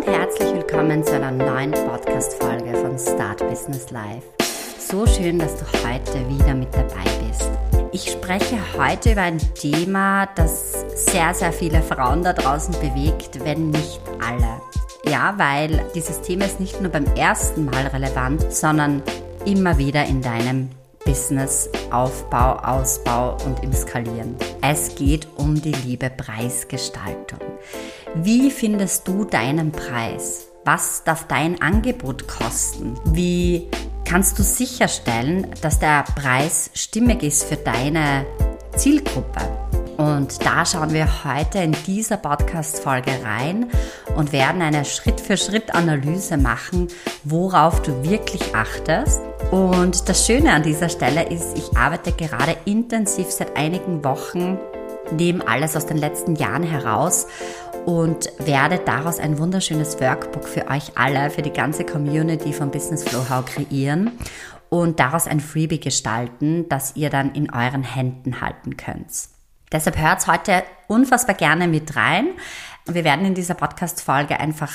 und herzlich willkommen zu einer neuen Podcast-Folge von Start Business Life. So schön, dass du heute wieder mit dabei bist. Ich spreche heute über ein Thema, das sehr, sehr viele Frauen da draußen bewegt, wenn nicht alle. Ja, weil dieses Thema ist nicht nur beim ersten Mal relevant, sondern immer wieder in deinem Business Aufbau, Ausbau und im Skalieren. Es geht um die liebe Preisgestaltung. Wie findest du deinen Preis? Was darf dein Angebot kosten? Wie kannst du sicherstellen, dass der Preis stimmig ist für deine Zielgruppe? Und da schauen wir heute in dieser Podcast-Folge rein und werden eine Schritt-für-Schritt-Analyse machen, worauf du wirklich achtest. Und das Schöne an dieser Stelle ist, ich arbeite gerade intensiv seit einigen Wochen neben alles aus den letzten Jahren heraus und werde daraus ein wunderschönes Workbook für euch alle, für die ganze Community von Business Flow How kreieren und daraus ein Freebie gestalten, das ihr dann in euren Händen halten könnt. Deshalb hört heute unfassbar gerne mit rein. Wir werden in dieser Podcast-Folge einfach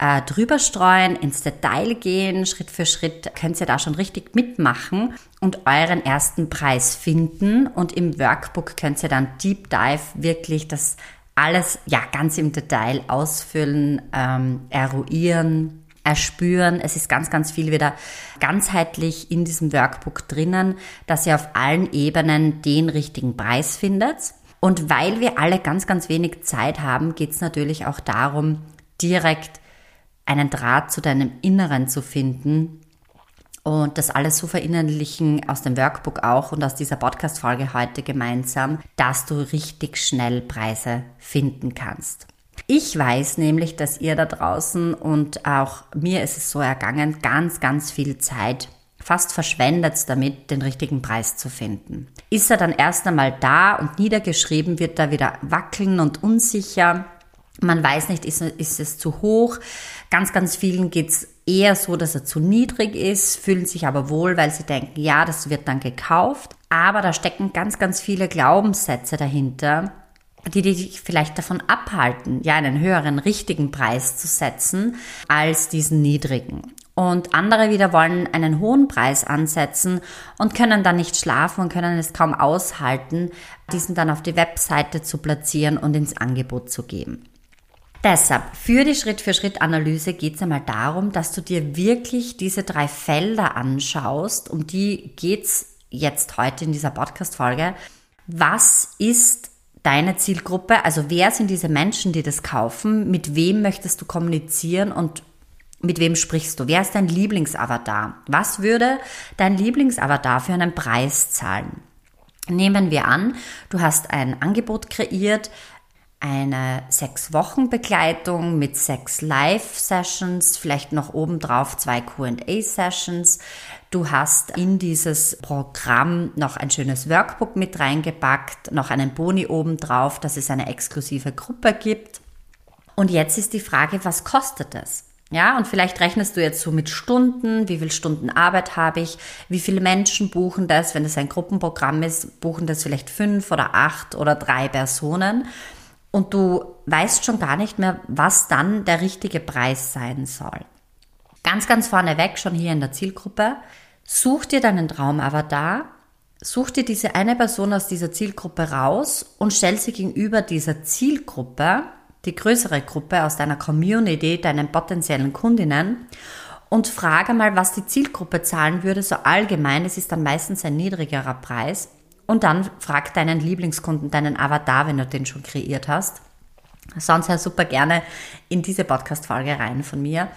äh, drüber streuen, ins Detail gehen, Schritt für Schritt könnt ihr da schon richtig mitmachen und euren ersten Preis finden. Und im Workbook könnt ihr dann Deep Dive wirklich das alles ja ganz im Detail ausfüllen, ähm, eruieren, erspüren. Es ist ganz, ganz viel wieder ganzheitlich in diesem Workbook drinnen, dass ihr auf allen Ebenen den richtigen Preis findet. Und weil wir alle ganz, ganz wenig Zeit haben, geht es natürlich auch darum, direkt einen Draht zu deinem Inneren zu finden und das alles so verinnerlichen aus dem Workbook auch und aus dieser Podcast-Folge heute gemeinsam, dass du richtig schnell Preise finden kannst. Ich weiß nämlich, dass ihr da draußen und auch mir ist es so ergangen, ganz, ganz viel Zeit fast verschwendet damit, den richtigen Preis zu finden. Ist er dann erst einmal da und niedergeschrieben, wird er wieder wackeln und unsicher. Man weiß nicht, ist, ist es zu hoch. Ganz, ganz vielen geht's eher so, dass er zu niedrig ist, fühlen sich aber wohl, weil sie denken, ja, das wird dann gekauft. Aber da stecken ganz, ganz viele Glaubenssätze dahinter, die dich vielleicht davon abhalten, ja, einen höheren richtigen Preis zu setzen als diesen niedrigen. Und andere wieder wollen einen hohen Preis ansetzen und können dann nicht schlafen und können es kaum aushalten, diesen dann auf die Webseite zu platzieren und ins Angebot zu geben. Deshalb, für die Schritt-für-Schritt-Analyse geht es einmal darum, dass du dir wirklich diese drei Felder anschaust. Um die geht's jetzt heute in dieser Podcast-Folge. Was ist deine Zielgruppe? Also wer sind diese Menschen, die das kaufen? Mit wem möchtest du kommunizieren und mit wem sprichst du? Wer ist dein Lieblingsavatar? Was würde dein Lieblingsavatar für einen Preis zahlen? Nehmen wir an, du hast ein Angebot kreiert, eine sechs Wochen Begleitung mit sechs Live-Sessions, vielleicht noch obendrauf zwei Q&A-Sessions. Du hast in dieses Programm noch ein schönes Workbook mit reingepackt, noch einen Boni obendrauf, dass es eine exklusive Gruppe gibt. Und jetzt ist die Frage, was kostet es? Ja, und vielleicht rechnest du jetzt so mit Stunden, wie viele Stunden Arbeit habe ich, wie viele Menschen buchen das, wenn es ein Gruppenprogramm ist, buchen das vielleicht fünf oder acht oder drei Personen und du weißt schon gar nicht mehr, was dann der richtige Preis sein soll. Ganz, ganz vorneweg, schon hier in der Zielgruppe, such dir deinen Traumavatar, such dir diese eine Person aus dieser Zielgruppe raus und stell sie gegenüber dieser Zielgruppe, die größere Gruppe aus deiner Community, deinen potenziellen Kundinnen und frage mal, was die Zielgruppe zahlen würde, so allgemein. Es ist dann meistens ein niedrigerer Preis und dann frag deinen Lieblingskunden, deinen Avatar, wenn du den schon kreiert hast. Sonst ja super gerne in diese Podcast-Folge rein von mir.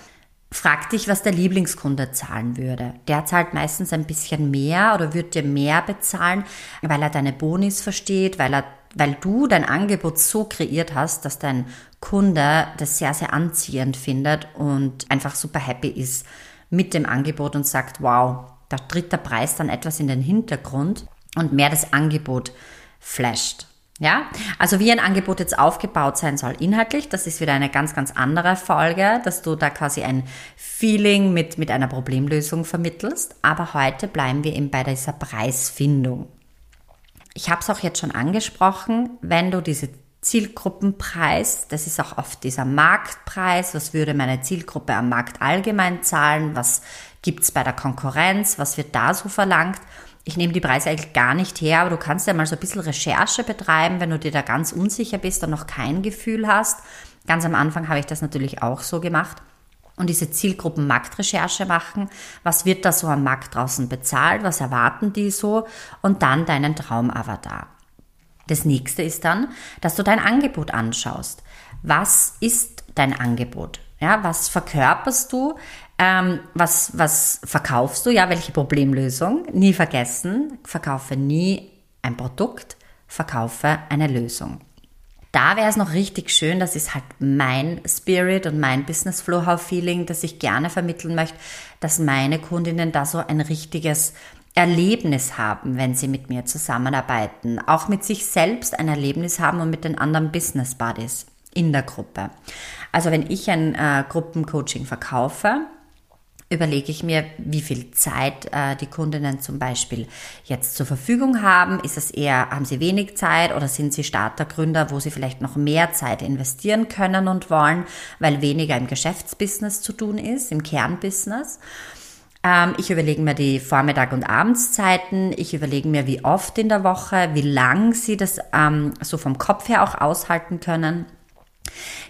Frag dich, was der Lieblingskunde zahlen würde. Der zahlt meistens ein bisschen mehr oder wird dir mehr bezahlen, weil er deine Bonis versteht, weil er, weil du dein Angebot so kreiert hast, dass dein Kunde das sehr, sehr anziehend findet und einfach super happy ist mit dem Angebot und sagt, wow, da tritt der Preis dann etwas in den Hintergrund und mehr das Angebot flasht. Ja, also wie ein Angebot jetzt aufgebaut sein soll inhaltlich, das ist wieder eine ganz, ganz andere Folge, dass du da quasi ein Feeling mit, mit einer Problemlösung vermittelst. Aber heute bleiben wir eben bei dieser Preisfindung. Ich habe es auch jetzt schon angesprochen, wenn du diese Zielgruppenpreis. Das ist auch oft dieser Marktpreis. Was würde meine Zielgruppe am Markt allgemein zahlen? Was gibt's bei der Konkurrenz? Was wird da so verlangt? Ich nehme die Preise eigentlich gar nicht her, aber du kannst ja mal so ein bisschen Recherche betreiben, wenn du dir da ganz unsicher bist und noch kein Gefühl hast. Ganz am Anfang habe ich das natürlich auch so gemacht und diese Zielgruppen-Marktrecherche machen. Was wird da so am Markt draußen bezahlt? Was erwarten die so? Und dann deinen Traumavatar. Das nächste ist dann, dass du dein Angebot anschaust. Was ist dein Angebot? Ja, was verkörperst du? Ähm, was, was verkaufst du? Ja, welche Problemlösung? Nie vergessen, verkaufe nie ein Produkt, verkaufe eine Lösung. Da wäre es noch richtig schön, das ist halt mein Spirit und mein Business Flow Feeling, das ich gerne vermitteln möchte, dass meine Kundinnen da so ein richtiges Erlebnis haben, wenn sie mit mir zusammenarbeiten, auch mit sich selbst ein Erlebnis haben und mit den anderen Business Buddies in der Gruppe. Also wenn ich ein äh, Gruppencoaching verkaufe, überlege ich mir, wie viel Zeit äh, die Kundinnen zum Beispiel jetzt zur Verfügung haben. Ist es eher, haben sie wenig Zeit oder sind sie Startergründer, wo sie vielleicht noch mehr Zeit investieren können und wollen, weil weniger im Geschäftsbusiness zu tun ist, im Kernbusiness. Ähm, ich überlege mir die Vormittag- und Abendszeiten. Ich überlege mir, wie oft in der Woche, wie lang sie das ähm, so vom Kopf her auch aushalten können.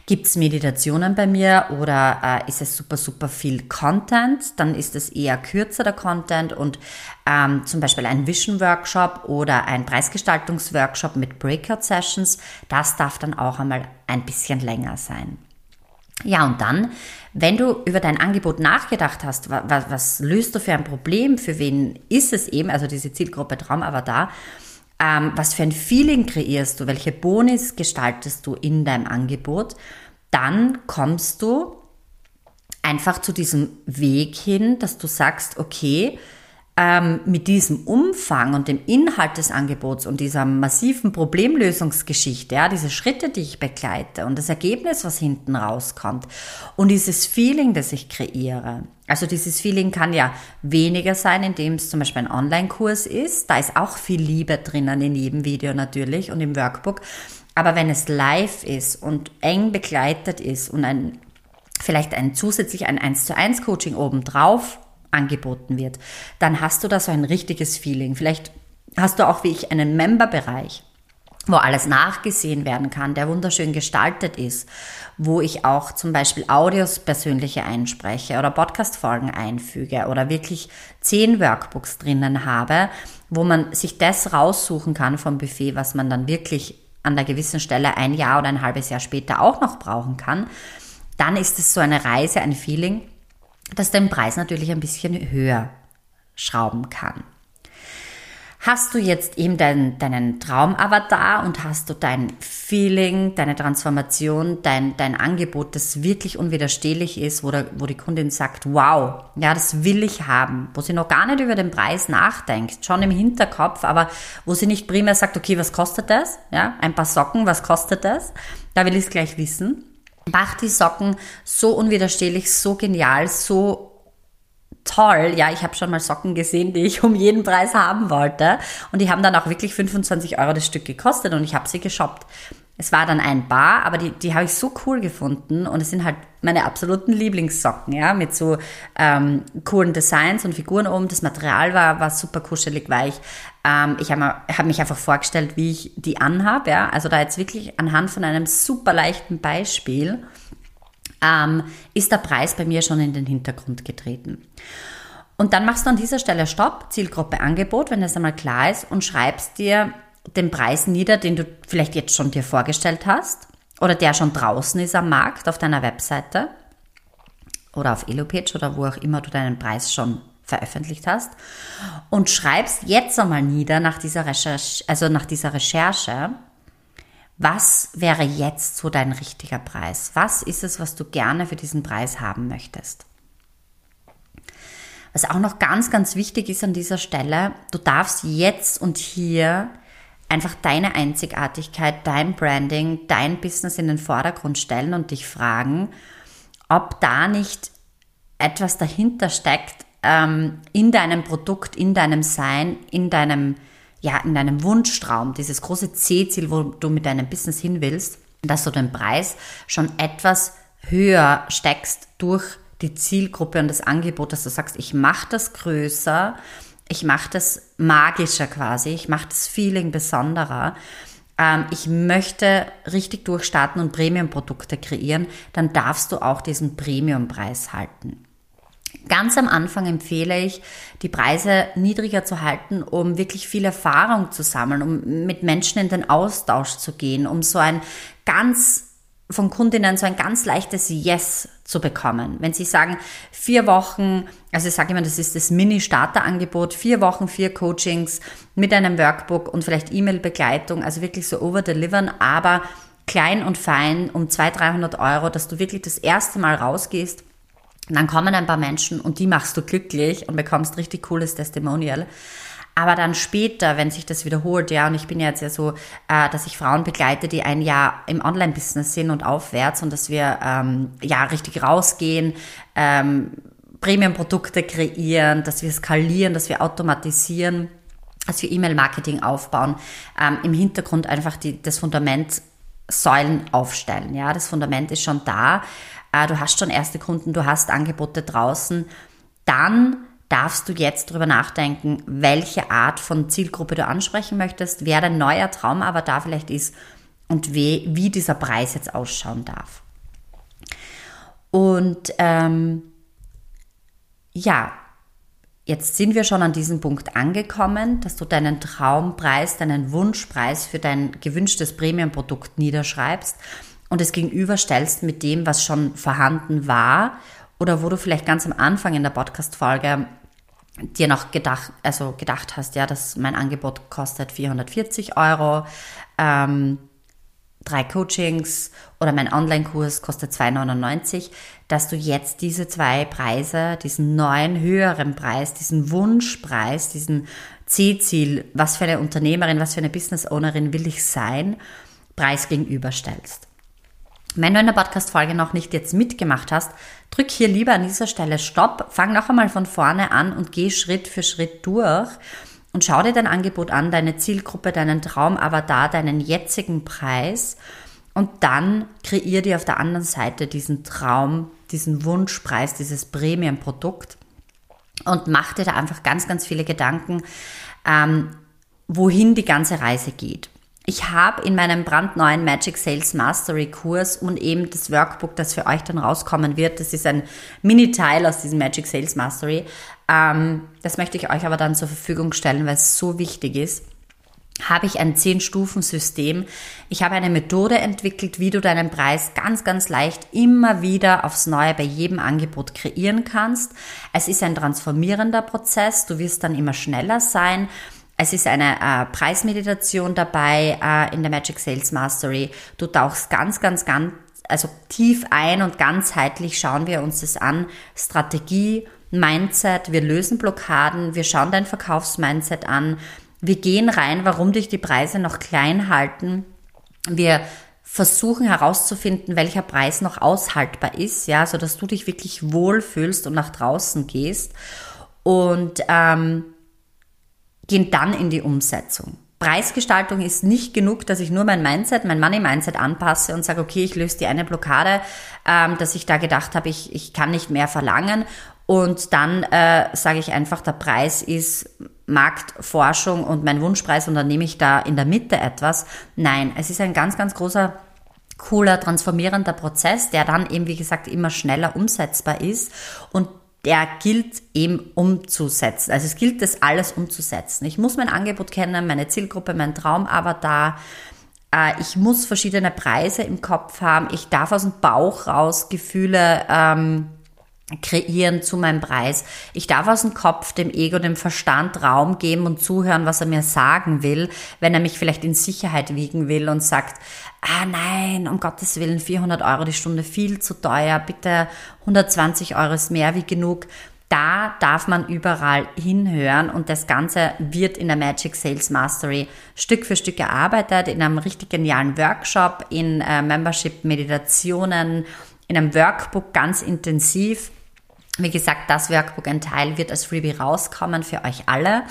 Gibt es Meditationen bei mir oder äh, ist es super, super viel Content? Dann ist es eher kürzer der Content und ähm, zum Beispiel ein Vision Workshop oder ein Preisgestaltungsworkshop mit Breakout Sessions. Das darf dann auch einmal ein bisschen länger sein. Ja, und dann, wenn du über dein Angebot nachgedacht hast, was, was löst du für ein Problem, für wen ist es eben, also diese Zielgruppe Traumavatar, ähm, was für ein Feeling kreierst du, welche Bonis gestaltest du in deinem Angebot, dann kommst du einfach zu diesem Weg hin, dass du sagst, okay, ähm, mit diesem Umfang und dem Inhalt des Angebots und dieser massiven Problemlösungsgeschichte, ja, diese Schritte, die ich begleite und das Ergebnis, was hinten rauskommt und dieses Feeling, das ich kreiere. Also dieses Feeling kann ja weniger sein, indem es zum Beispiel ein Online-Kurs ist. Da ist auch viel Liebe drinnen in jedem Video natürlich und im Workbook. Aber wenn es live ist und eng begleitet ist und ein vielleicht ein zusätzlich ein 1 zu 1 Coaching obendrauf angeboten wird, dann hast du da so ein richtiges Feeling. Vielleicht hast du auch wie ich einen Member-Bereich, wo alles nachgesehen werden kann, der wunderschön gestaltet ist, wo ich auch zum Beispiel Audios persönliche einspreche oder Podcast-Folgen einfüge oder wirklich zehn Workbooks drinnen habe, wo man sich das raussuchen kann vom Buffet, was man dann wirklich an der gewissen Stelle ein Jahr oder ein halbes Jahr später auch noch brauchen kann, dann ist es so eine Reise, ein Feeling, das den Preis natürlich ein bisschen höher schrauben kann. Hast du jetzt eben deinen, deinen Traumavatar und hast du dein Feeling, deine Transformation, dein, dein Angebot, das wirklich unwiderstehlich ist, wo, der, wo die Kundin sagt, wow, ja, das will ich haben, wo sie noch gar nicht über den Preis nachdenkt, schon im Hinterkopf, aber wo sie nicht primär sagt, okay, was kostet das? Ja, ein paar Socken, was kostet das? Da will ich es gleich wissen. Mach die Socken so unwiderstehlich, so genial, so toll. Ja, ich habe schon mal Socken gesehen, die ich um jeden Preis haben wollte. Und die haben dann auch wirklich 25 Euro das Stück gekostet und ich habe sie geshoppt. Es war dann ein Bar, aber die, die habe ich so cool gefunden und es sind halt meine absoluten Lieblingssocken, ja, mit so ähm, coolen Designs und Figuren oben. Das Material war, war super kuschelig weich. Ähm, ich habe hab mich einfach vorgestellt, wie ich die anhabe, ja. Also da jetzt wirklich anhand von einem super leichten Beispiel ähm, ist der Preis bei mir schon in den Hintergrund getreten. Und dann machst du an dieser Stelle Stopp, Zielgruppe Angebot, wenn das einmal klar ist und schreibst dir den Preis nieder, den du vielleicht jetzt schon dir vorgestellt hast oder der schon draußen ist am Markt auf deiner Webseite oder auf Elopage oder wo auch immer du deinen Preis schon veröffentlicht hast und schreibst jetzt einmal nieder nach dieser Recherche, also nach dieser Recherche, was wäre jetzt so dein richtiger Preis? Was ist es, was du gerne für diesen Preis haben möchtest? Was auch noch ganz, ganz wichtig ist an dieser Stelle, du darfst jetzt und hier einfach deine Einzigartigkeit, dein Branding, dein Business in den Vordergrund stellen und dich fragen, ob da nicht etwas dahinter steckt ähm, in deinem Produkt, in deinem Sein, in deinem ja, in deinem Wunschtraum, dieses große C-Ziel, wo du mit deinem Business hin willst, dass du den Preis schon etwas höher steckst durch die Zielgruppe und das Angebot, dass du sagst, ich mache das größer, ich mache das magischer quasi, ich mache das Feeling besonderer, ähm, ich möchte richtig durchstarten und Premium-Produkte kreieren, dann darfst du auch diesen Premium-Preis halten. Ganz am Anfang empfehle ich, die Preise niedriger zu halten, um wirklich viel Erfahrung zu sammeln, um mit Menschen in den Austausch zu gehen, um so ein ganz von Kundinnen so ein ganz leichtes Yes zu bekommen. Wenn sie sagen, vier Wochen, also ich sage immer, das ist das Mini-Starter-Angebot, vier Wochen, vier Coachings mit einem Workbook und vielleicht E-Mail-Begleitung, also wirklich so over-delivern, aber klein und fein um 200, 300 Euro, dass du wirklich das erste Mal rausgehst dann kommen ein paar Menschen und die machst du glücklich und bekommst richtig cooles Testimonial. Aber dann später, wenn sich das wiederholt, ja, und ich bin ja jetzt ja so, äh, dass ich Frauen begleite, die ein Jahr im Online-Business sind und aufwärts und dass wir ähm, ja richtig rausgehen, ähm, Premium-Produkte kreieren, dass wir skalieren, dass wir automatisieren, dass wir E-Mail-Marketing aufbauen, ähm, im Hintergrund einfach die, das Fundament Säulen aufstellen. Ja, das Fundament ist schon da äh, du hast schon erste Kunden, du hast Angebote draußen, dann darfst du jetzt darüber nachdenken, welche Art von Zielgruppe du ansprechen möchtest, wer dein neuer Traum aber da vielleicht ist und wie, wie dieser Preis jetzt ausschauen darf. Und ähm, ja, jetzt sind wir schon an diesem Punkt angekommen, dass du deinen Traumpreis, deinen Wunschpreis für dein gewünschtes Premium-Produkt niederschreibst und es gegenüberstellst mit dem, was schon vorhanden war oder wo du vielleicht ganz am Anfang in der Podcast-Folge dir noch gedacht, also gedacht hast, ja, dass mein Angebot kostet 440 Euro, ähm, drei Coachings oder mein Online-Kurs kostet 299, dass du jetzt diese zwei Preise, diesen neuen höheren Preis, diesen Wunschpreis, diesen C-Ziel, was für eine Unternehmerin, was für eine Business-Ownerin will ich sein, Preis gegenüberstellst. Wenn du in der Podcast-Folge noch nicht jetzt mitgemacht hast, drück hier lieber an dieser Stelle Stopp, fang noch einmal von vorne an und geh Schritt für Schritt durch und schau dir dein Angebot an, deine Zielgruppe, deinen Traum, aber da deinen jetzigen Preis und dann kreier dir auf der anderen Seite diesen Traum, diesen Wunschpreis, dieses Premium-Produkt und mach dir da einfach ganz, ganz viele Gedanken, ähm, wohin die ganze Reise geht. Ich habe in meinem brandneuen Magic Sales Mastery Kurs und eben das Workbook, das für euch dann rauskommen wird, das ist ein Mini-Teil aus diesem Magic Sales Mastery. Ähm, das möchte ich euch aber dann zur Verfügung stellen, weil es so wichtig ist habe ich ein 10-Stufen-System. Ich habe eine Methode entwickelt, wie du deinen Preis ganz, ganz leicht immer wieder aufs Neue bei jedem Angebot kreieren kannst. Es ist ein transformierender Prozess. Du wirst dann immer schneller sein. Es ist eine äh, Preismeditation dabei äh, in der Magic Sales Mastery. Du tauchst ganz, ganz, ganz, also tief ein und ganzheitlich schauen wir uns das an. Strategie, Mindset, wir lösen Blockaden, wir schauen dein Verkaufsmindset an. Wir gehen rein, warum dich die Preise noch klein halten. Wir versuchen herauszufinden, welcher Preis noch aushaltbar ist, ja, so dass du dich wirklich wohlfühlst und nach draußen gehst. Und ähm, gehen dann in die Umsetzung. Preisgestaltung ist nicht genug, dass ich nur mein Mindset, mein Money-Mindset anpasse und sage, okay, ich löse die eine Blockade, ähm, dass ich da gedacht habe, ich, ich kann nicht mehr verlangen. Und dann äh, sage ich einfach, der Preis ist Marktforschung und mein Wunschpreis und dann nehme ich da in der Mitte etwas. Nein, es ist ein ganz, ganz großer cooler, transformierender Prozess, der dann eben, wie gesagt, immer schneller umsetzbar ist. Und der gilt eben umzusetzen. Also es gilt das alles umzusetzen. Ich muss mein Angebot kennen, meine Zielgruppe, mein Traumavatar. Äh, ich muss verschiedene Preise im Kopf haben. Ich darf aus dem Bauch raus Gefühle ähm, kreieren zu meinem Preis. Ich darf aus dem Kopf, dem Ego, dem Verstand Raum geben und zuhören, was er mir sagen will, wenn er mich vielleicht in Sicherheit wiegen will und sagt, ah nein, um Gottes Willen, 400 Euro die Stunde, viel zu teuer, bitte 120 Euro ist mehr wie genug. Da darf man überall hinhören und das Ganze wird in der Magic Sales Mastery Stück für Stück erarbeitet, in einem richtig genialen Workshop, in äh, Membership-Meditationen, in einem Workbook ganz intensiv. Wie gesagt, das Workbook, ein Teil wird als Freebie rauskommen für euch alle.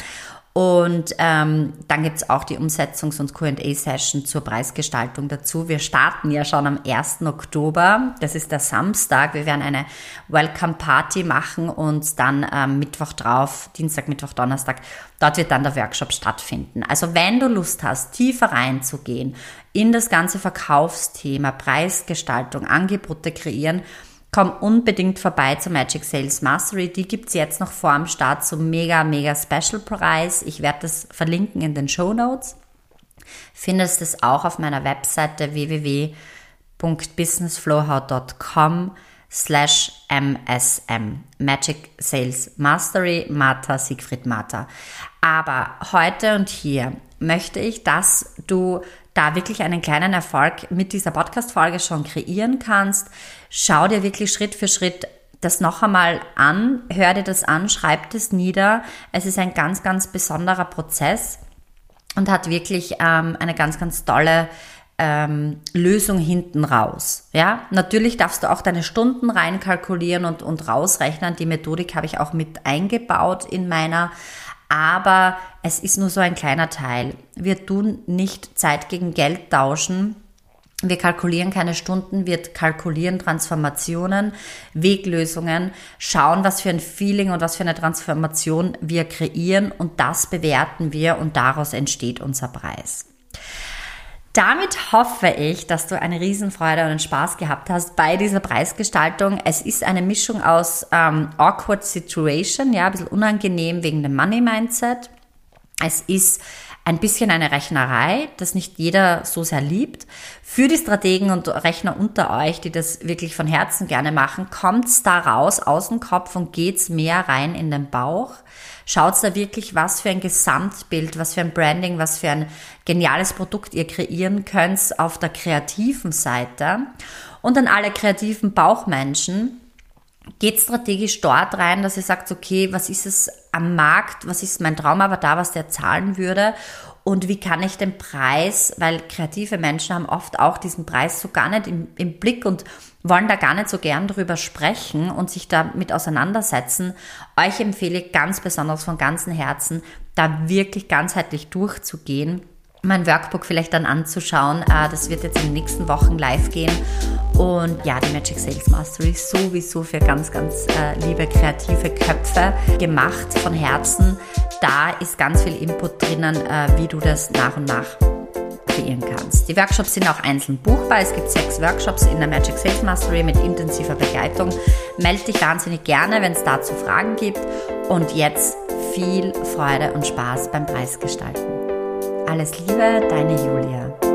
Und ähm, dann gibt's auch die Umsetzungs- und QA-Session zur Preisgestaltung dazu. Wir starten ja schon am 1. Oktober, das ist der Samstag. Wir werden eine Welcome Party machen und dann ähm, Mittwoch drauf, Dienstag, Mittwoch, Donnerstag, dort wird dann der Workshop stattfinden. Also wenn du Lust hast, tiefer reinzugehen in das ganze Verkaufsthema, Preisgestaltung, Angebote kreieren, komm unbedingt vorbei zur Magic Sales Mastery. Die gibt's jetzt noch vor dem Start zum mega, mega Special Preis. Ich werde das verlinken in den Show Notes. Findest es auch auf meiner Webseite www.businessflowhow.com slash MSM. Magic Sales Mastery, Martha, Siegfried Martha. Aber heute und hier möchte ich, dass du da wirklich einen kleinen Erfolg mit dieser Podcast-Folge schon kreieren kannst. Schau dir wirklich Schritt für Schritt das noch einmal an, hör dir das an, schreib das nieder. Es ist ein ganz, ganz besonderer Prozess und hat wirklich ähm, eine ganz, ganz tolle ähm, Lösung hinten raus. Ja, natürlich darfst du auch deine Stunden reinkalkulieren und, und rausrechnen. Die Methodik habe ich auch mit eingebaut in meiner aber es ist nur so ein kleiner Teil. Wir tun nicht Zeit gegen Geld tauschen. Wir kalkulieren keine Stunden, wir kalkulieren Transformationen, Weglösungen, schauen, was für ein Feeling und was für eine Transformation wir kreieren und das bewerten wir und daraus entsteht unser Preis. Damit hoffe ich, dass du eine Riesenfreude und einen Spaß gehabt hast bei dieser Preisgestaltung. Es ist eine Mischung aus ähm, awkward situation, ja, ein bisschen unangenehm wegen dem Money Mindset. Es ist ein bisschen eine Rechnerei, das nicht jeder so sehr liebt. Für die Strategen und Rechner unter euch, die das wirklich von Herzen gerne machen, kommt's da raus aus dem Kopf und geht's mehr rein in den Bauch. Schaut da wirklich, was für ein Gesamtbild, was für ein Branding, was für ein geniales Produkt ihr kreieren könnt auf der kreativen Seite. Und an alle kreativen Bauchmenschen, geht strategisch dort rein, dass ihr sagt, okay, was ist es am Markt, was ist mein Traumavatar, was der zahlen würde und wie kann ich den Preis, weil kreative Menschen haben oft auch diesen Preis so gar nicht im, im Blick und wollen da gar nicht so gern drüber sprechen und sich damit auseinandersetzen. Euch empfehle ich ganz besonders von ganzem Herzen, da wirklich ganzheitlich durchzugehen mein Workbook vielleicht dann anzuschauen. Äh, das wird jetzt in den nächsten Wochen live gehen. Und ja, die Magic Sales Mastery ist sowieso für ganz, ganz äh, liebe kreative Köpfe gemacht von Herzen. Da ist ganz viel Input drinnen, äh, wie du das nach und nach kreieren kannst. Die Workshops sind auch einzeln buchbar. Es gibt sechs Workshops in der Magic Sales Mastery mit intensiver Begleitung. Melde dich wahnsinnig gerne, wenn es dazu Fragen gibt. Und jetzt viel Freude und Spaß beim Preisgestalten. Alles Liebe, deine Julia.